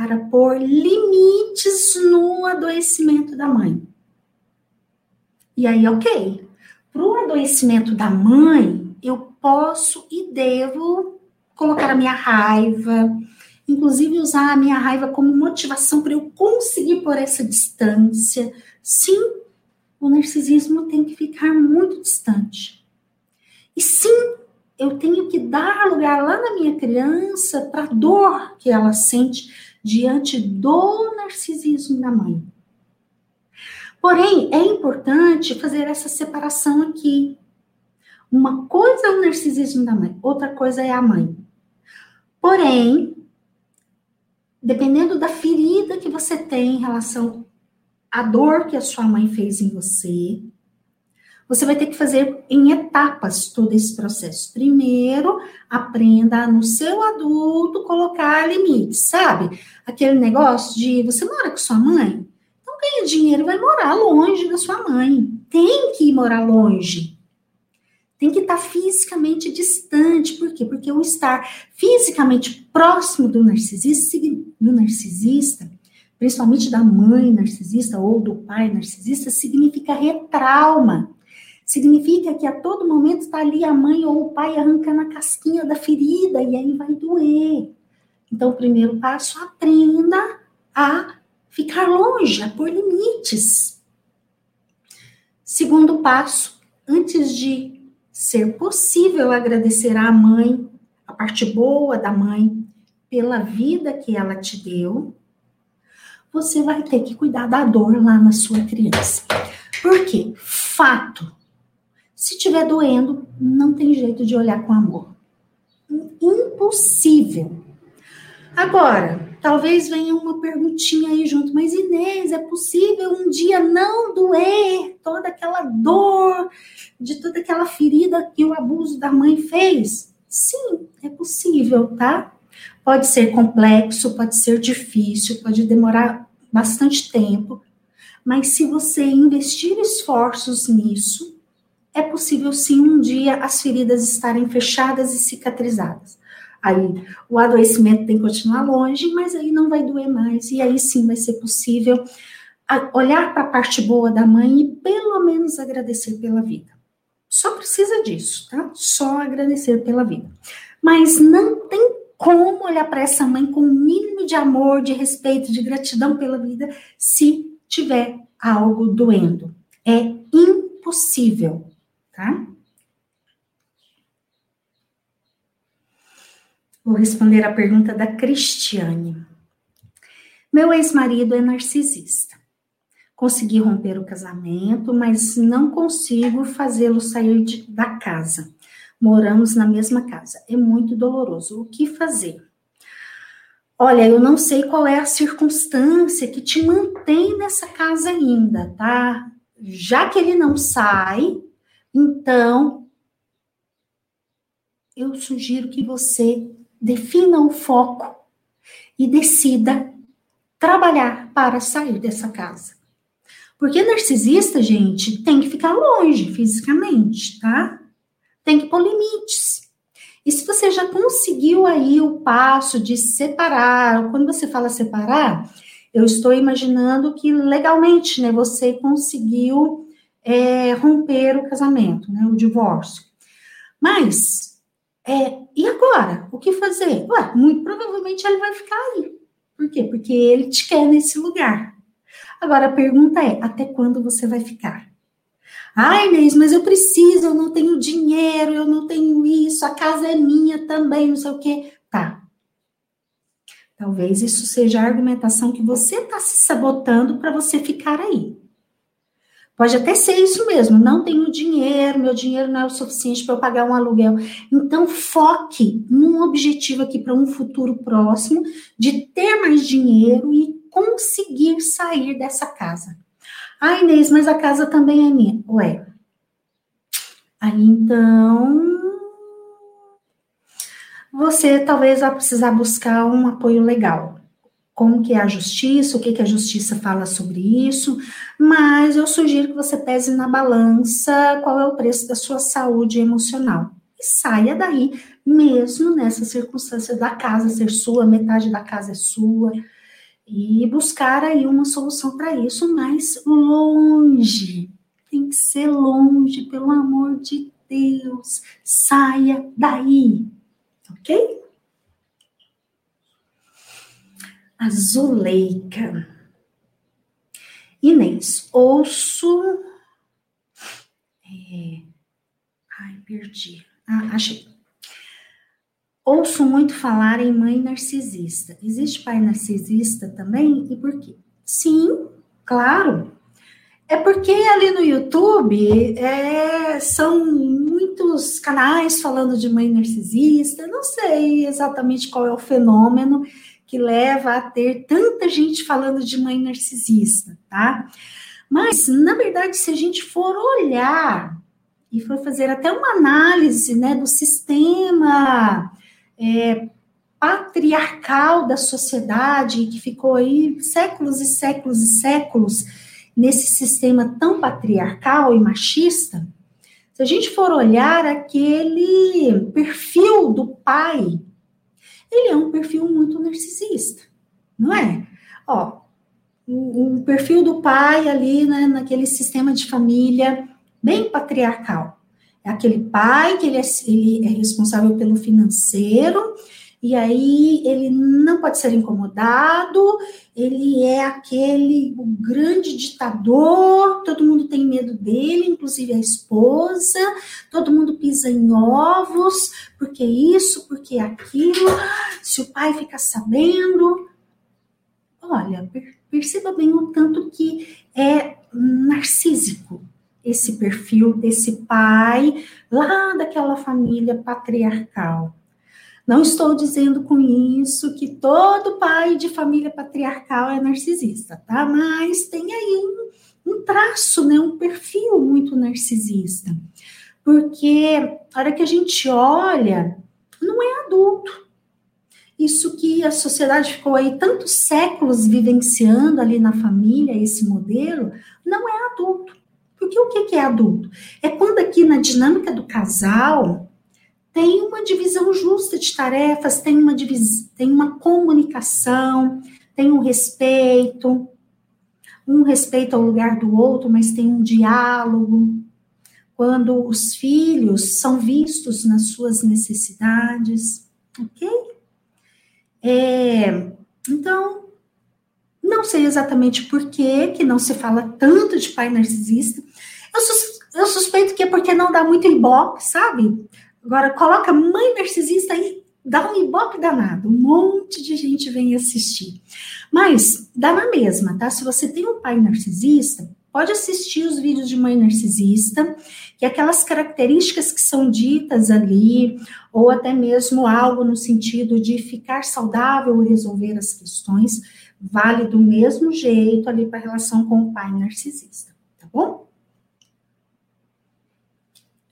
para pôr limites no adoecimento da mãe. E aí, ok. Para o adoecimento da mãe, eu posso e devo colocar a minha raiva, inclusive usar a minha raiva como motivação para eu conseguir por essa distância. Sim, o narcisismo tem que ficar muito distante. E sim, eu tenho que dar lugar lá na minha criança para a dor que ela sente diante do narcisismo da mãe. Porém, é importante fazer essa separação aqui. Uma coisa é o narcisismo da mãe, outra coisa é a mãe. Porém, dependendo da ferida que você tem em relação à dor que a sua mãe fez em você, você vai ter que fazer em etapas todo esse processo. Primeiro, aprenda no seu adulto colocar limites, sabe? Aquele negócio de você mora com sua mãe, então ganha dinheiro vai morar longe da sua mãe. Tem que ir morar longe tem que estar fisicamente distante. Por quê? Porque o estar fisicamente próximo do narcisista, do narcisista, principalmente da mãe narcisista ou do pai narcisista, significa retrauma. Significa que a todo momento está ali a mãe ou o pai arrancando a casquinha da ferida e aí vai doer. Então, o primeiro passo, aprenda a ficar longe, a pôr limites. Segundo passo, antes de ser possível agradecer à mãe, a parte boa da mãe, pela vida que ela te deu, você vai ter que cuidar da dor lá na sua criança. Por quê? Fato. Se estiver doendo, não tem jeito de olhar com amor. Impossível. Agora, talvez venha uma perguntinha aí junto, mas Inês, é possível um dia não doer toda aquela dor, de toda aquela ferida que o abuso da mãe fez? Sim, é possível, tá? Pode ser complexo, pode ser difícil, pode demorar bastante tempo, mas se você investir esforços nisso, é possível sim um dia as feridas estarem fechadas e cicatrizadas. Aí o adoecimento tem que continuar longe, mas aí não vai doer mais, e aí sim vai ser possível olhar para a parte boa da mãe e pelo menos agradecer pela vida. Só precisa disso, tá? Só agradecer pela vida. Mas não tem como olhar para essa mãe com um mínimo de amor, de respeito, de gratidão pela vida, se tiver algo doendo. É impossível, tá? Vou responder a pergunta da Cristiane. Meu ex-marido é narcisista. Consegui romper o casamento, mas não consigo fazê-lo sair de, da casa. Moramos na mesma casa. É muito doloroso. O que fazer? Olha, eu não sei qual é a circunstância que te mantém nessa casa ainda, tá? Já que ele não sai, então eu sugiro que você defina o foco e decida trabalhar para sair dessa casa. Porque narcisista, gente, tem que ficar longe fisicamente, tá? Tem que pôr limites. E se você já conseguiu aí o passo de separar, quando você fala separar, eu estou imaginando que legalmente, né, você conseguiu é, romper o casamento, né, o divórcio. Mas é, e agora? O que fazer? Ué, muito provavelmente ele vai ficar aí. Por quê? Porque ele te quer nesse lugar. Agora a pergunta é: até quando você vai ficar? Ai, Inês, mas eu preciso, eu não tenho dinheiro, eu não tenho isso, a casa é minha também, não sei o quê. Tá. Talvez isso seja a argumentação que você está se sabotando para você ficar aí. Pode até ser isso mesmo, não tenho dinheiro, meu dinheiro não é o suficiente para eu pagar um aluguel. Então, foque num objetivo aqui para um futuro próximo de ter mais dinheiro e conseguir sair dessa casa. Ah, Inês, mas a casa também é minha. Ué. Aí então. Você talvez vá precisar buscar um apoio legal como que é a justiça, o que, que a justiça fala sobre isso, mas eu sugiro que você pese na balança qual é o preço da sua saúde emocional. E saia daí, mesmo nessa circunstância da casa ser sua, metade da casa é sua, e buscar aí uma solução para isso, mas longe. Tem que ser longe, pelo amor de Deus. Saia daí, ok? Azuleica. Inês, ouço. É... Ai, perdi. Ah, achei. Ouço muito falar em mãe narcisista. Existe pai narcisista também? E por quê? Sim, claro. É porque ali no YouTube é, são muitos canais falando de mãe narcisista. não sei exatamente qual é o fenômeno que leva a ter tanta gente falando de mãe narcisista, tá? Mas, na verdade, se a gente for olhar e for fazer até uma análise né, do sistema é, patriarcal da sociedade, que ficou aí séculos e séculos e séculos nesse sistema tão patriarcal e machista, se a gente for olhar aquele perfil do pai ele é um perfil muito narcisista, não é? Ó, o, o perfil do pai ali, né, naquele sistema de família bem patriarcal. É aquele pai que ele é, ele é responsável pelo financeiro, e aí ele não pode ser incomodado, ele é aquele o grande ditador, todo mundo tem medo dele, inclusive a esposa, todo mundo pisa em ovos, porque isso, porque aquilo, se o pai fica sabendo. Olha, perceba bem o tanto que é narcísico esse perfil desse pai lá daquela família patriarcal. Não estou dizendo com isso que todo pai de família patriarcal é narcisista, tá? Mas tem aí um, um traço, né? Um perfil muito narcisista. Porque a hora que a gente olha, não é adulto. Isso que a sociedade ficou aí tantos séculos vivenciando ali na família, esse modelo, não é adulto. Porque o que é adulto? É quando aqui na dinâmica do casal tem uma divisão justa de tarefas, tem uma, divis... tem uma comunicação, tem um respeito, um respeito ao lugar do outro, mas tem um diálogo. Quando os filhos são vistos nas suas necessidades, ok? É, então, não sei exatamente por que, que não se fala tanto de pai narcisista. Eu, sus, eu suspeito que é porque não dá muito ibope, sabe? Agora, coloca mãe narcisista aí, dá um ibope danado. Um monte de gente vem assistir. Mas, dá na mesma, tá? Se você tem um pai narcisista, pode assistir os vídeos de mãe narcisista, que aquelas características que são ditas ali, ou até mesmo algo no sentido de ficar saudável e resolver as questões, vale do mesmo jeito ali para relação com o pai narcisista, tá bom?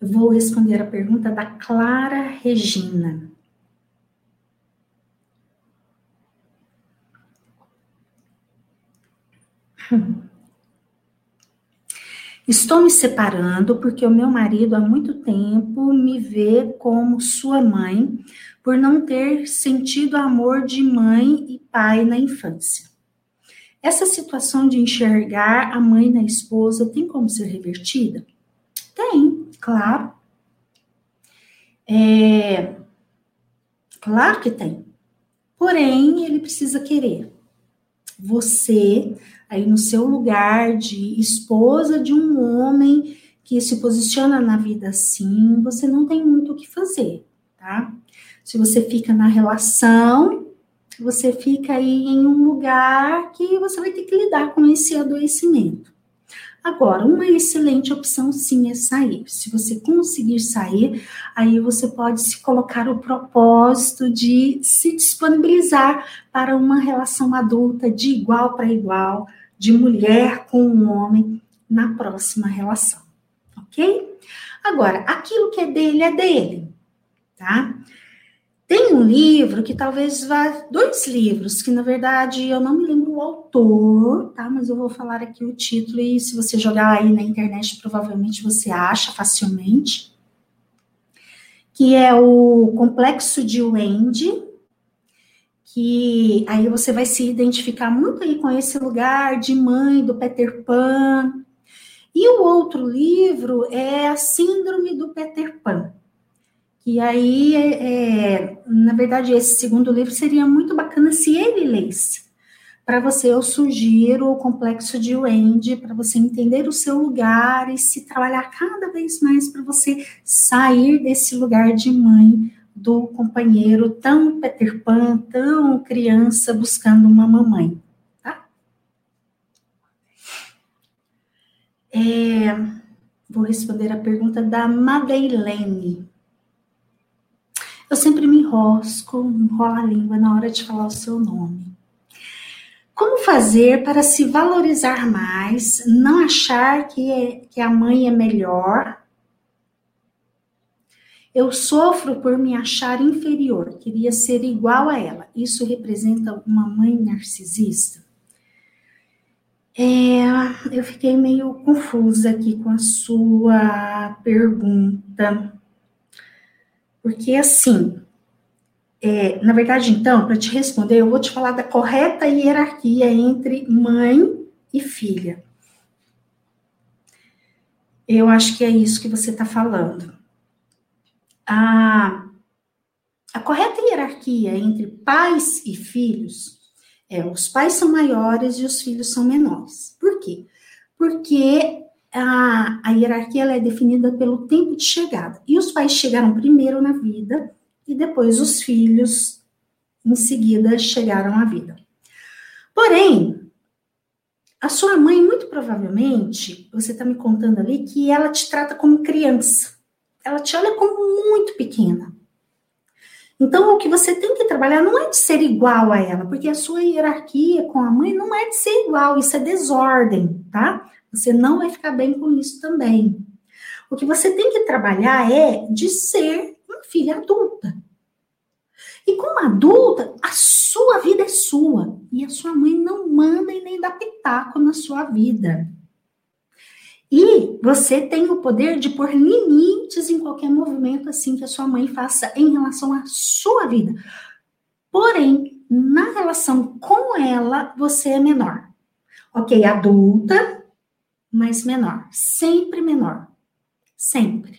Eu vou responder a pergunta da Clara Regina. Estou me separando porque o meu marido há muito tempo me vê como sua mãe por não ter sentido amor de mãe e pai na infância. Essa situação de enxergar a mãe na esposa tem como ser revertida? Tem, claro. É, claro que tem. Porém, ele precisa querer. Você aí no seu lugar de esposa de um homem que se posiciona na vida assim, você não tem muito o que fazer, tá? Se você fica na relação, você fica aí em um lugar que você vai ter que lidar com esse adoecimento. Agora, uma excelente opção sim é sair. Se você conseguir sair, aí você pode se colocar o propósito de se disponibilizar para uma relação adulta de igual para igual, de mulher com um homem na próxima relação, ok? Agora, aquilo que é dele é dele, tá? Tem um livro que talvez vá. Dois livros, que na verdade eu não me lembro o autor, tá? Mas eu vou falar aqui o título e se você jogar aí na internet, provavelmente você acha facilmente. Que é o Complexo de Wendy, que aí você vai se identificar muito aí com esse lugar de mãe do Peter Pan. E o outro livro é a Síndrome do Peter Pan. E aí, é, na verdade, esse segundo livro seria muito bacana se ele lesse. Para você, eu sugiro o Complexo de Wendy, para você entender o seu lugar e se trabalhar cada vez mais para você sair desse lugar de mãe do companheiro tão Peter Pan, tão criança buscando uma mamãe, tá? É, vou responder a pergunta da Madeilene. Eu sempre me enrosco, enrola a língua na hora de falar o seu nome. Como fazer para se valorizar mais, não achar que, é, que a mãe é melhor eu sofro por me achar inferior, queria ser igual a ela. Isso representa uma mãe narcisista? É, eu fiquei meio confusa aqui com a sua pergunta. Porque, assim, é, na verdade, então, para te responder, eu vou te falar da correta hierarquia entre mãe e filha. Eu acho que é isso que você está falando a, a correta hierarquia entre pais e filhos é os pais são maiores e os filhos são menores. Por quê? Porque a, a hierarquia é definida pelo tempo de chegada. E os pais chegaram primeiro na vida e depois os filhos, em seguida, chegaram à vida. Porém, a sua mãe, muito provavelmente, você está me contando ali que ela te trata como criança ela te olha como muito pequena. Então, o que você tem que trabalhar não é de ser igual a ela, porque a sua hierarquia com a mãe não é de ser igual, isso é desordem, tá? Você não vai ficar bem com isso também. O que você tem que trabalhar é de ser uma filha adulta. E como adulta, a sua vida é sua. E a sua mãe não manda e nem dá pitaco na sua vida. E você tem o poder de pôr limites em qualquer movimento assim que a sua mãe faça em relação à sua vida. Porém, na relação com ela, você é menor. Ok, adulta, mas menor. Sempre menor. Sempre.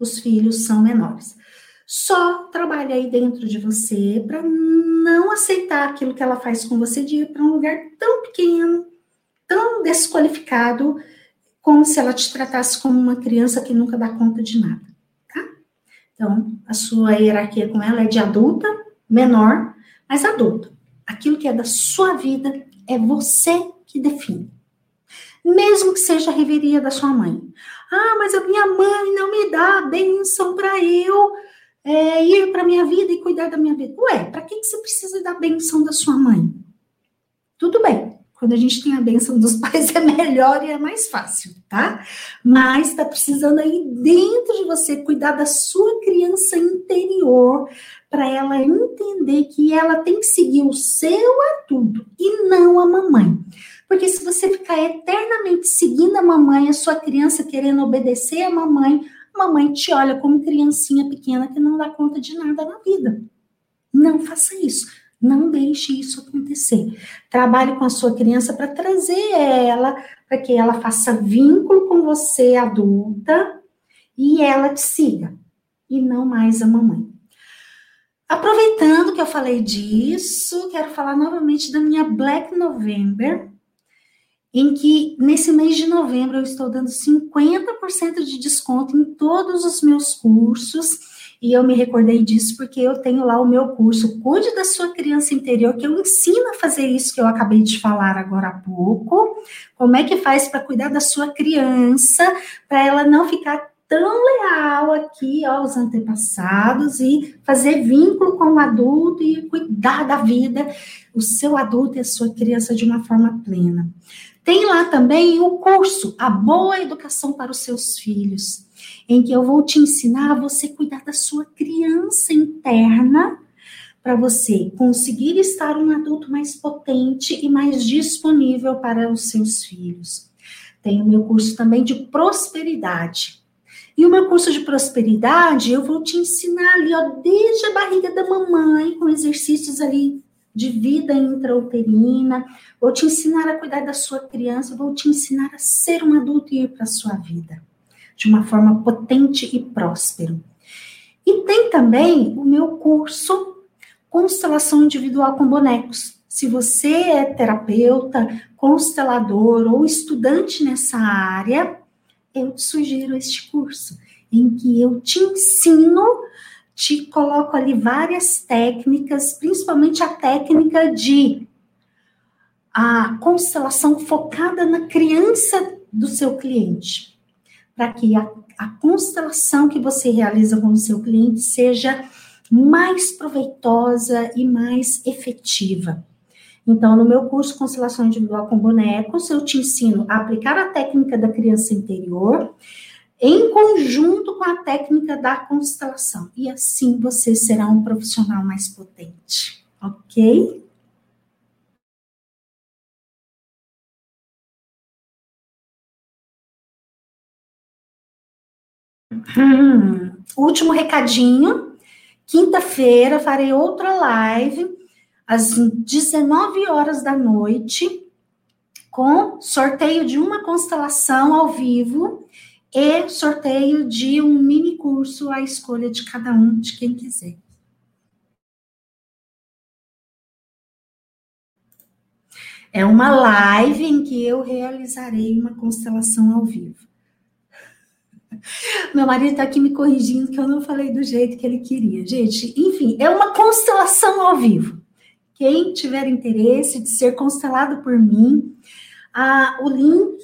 Os filhos são menores. Só trabalhe aí dentro de você para não aceitar aquilo que ela faz com você de ir para um lugar tão pequeno, tão desqualificado como se ela te tratasse como uma criança que nunca dá conta de nada, tá? Então, a sua hierarquia com ela é de adulta, menor, mas adulta. Aquilo que é da sua vida é você que define. Mesmo que seja a reveria da sua mãe. Ah, mas a minha mãe não me dá a benção para eu é, ir para minha vida e cuidar da minha vida. Ué, para que, você precisa da benção da sua mãe? Tudo bem, quando a gente tem a bênção dos pais é melhor e é mais fácil, tá? Mas está precisando aí dentro de você cuidar da sua criança interior para ela entender que ela tem que seguir o seu adulto e não a mamãe. Porque se você ficar eternamente seguindo a mamãe, a sua criança querendo obedecer a mamãe, a mamãe te olha como criancinha pequena que não dá conta de nada na vida. Não faça isso. Não deixe isso acontecer. Trabalhe com a sua criança para trazer ela, para que ela faça vínculo com você, adulta, e ela te siga, e não mais a mamãe. Aproveitando que eu falei disso, quero falar novamente da minha Black November, em que nesse mês de novembro eu estou dando 50% de desconto em todos os meus cursos e eu me recordei disso porque eu tenho lá o meu curso Cuide da sua criança interior, que eu ensino a fazer isso que eu acabei de falar agora há pouco. Como é que faz para cuidar da sua criança, para ela não ficar tão leal aqui aos antepassados e fazer vínculo com o adulto e cuidar da vida, o seu adulto e a sua criança de uma forma plena. Tem lá também o curso A Boa Educação para os Seus Filhos em que eu vou te ensinar a você cuidar da sua criança interna para você conseguir estar um adulto mais potente e mais disponível para os seus filhos. Tem o meu curso também de prosperidade. E o meu curso de prosperidade, eu vou te ensinar ali, ó, desde a barriga da mamãe, com exercícios ali de vida intrauterina, vou te ensinar a cuidar da sua criança, vou te ensinar a ser um adulto e ir para a sua vida de uma forma potente e próspero. E tem também o meu curso Constelação Individual com Bonecos. Se você é terapeuta, constelador ou estudante nessa área, eu sugiro este curso, em que eu te ensino, te coloco ali várias técnicas, principalmente a técnica de a constelação focada na criança do seu cliente para que a, a constelação que você realiza com o seu cliente seja mais proveitosa e mais efetiva. Então, no meu curso Constelação Individual com Bonecos, eu te ensino a aplicar a técnica da criança interior em conjunto com a técnica da constelação. E assim você será um profissional mais potente, ok? Hum, último recadinho. Quinta-feira farei outra live às 19 horas da noite com sorteio de uma constelação ao vivo e sorteio de um mini curso à escolha de cada um, de quem quiser. É uma live em que eu realizarei uma constelação ao vivo. Meu marido está aqui me corrigindo que eu não falei do jeito que ele queria. Gente, enfim, é uma constelação ao vivo. Quem tiver interesse de ser constelado por mim, ah, o link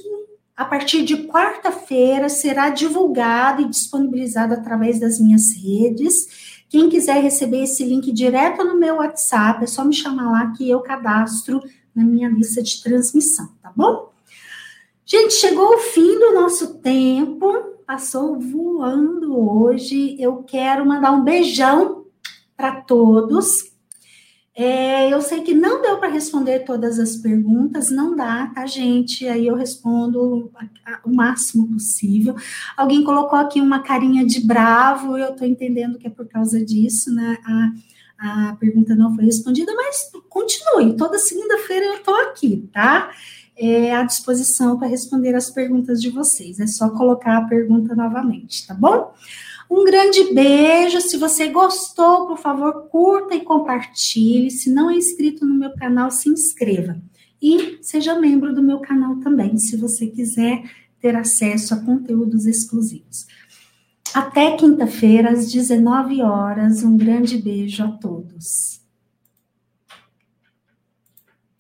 a partir de quarta-feira, será divulgado e disponibilizado através das minhas redes. Quem quiser receber esse link direto no meu WhatsApp, é só me chamar lá que eu cadastro na minha lista de transmissão, tá bom? Gente, chegou o fim do nosso tempo, passou voando hoje. Eu quero mandar um beijão para todos. É, eu sei que não deu para responder todas as perguntas, não dá, tá, gente? Aí eu respondo o máximo possível. Alguém colocou aqui uma carinha de bravo, eu estou entendendo que é por causa disso, né? A, a pergunta não foi respondida, mas continue. Toda segunda-feira eu estou aqui, tá? É, à disposição para responder as perguntas de vocês. É só colocar a pergunta novamente, tá bom? Um grande beijo. Se você gostou, por favor, curta e compartilhe. Se não é inscrito no meu canal, se inscreva. E seja membro do meu canal também, se você quiser ter acesso a conteúdos exclusivos. Até quinta-feira, às 19 horas. Um grande beijo a todos.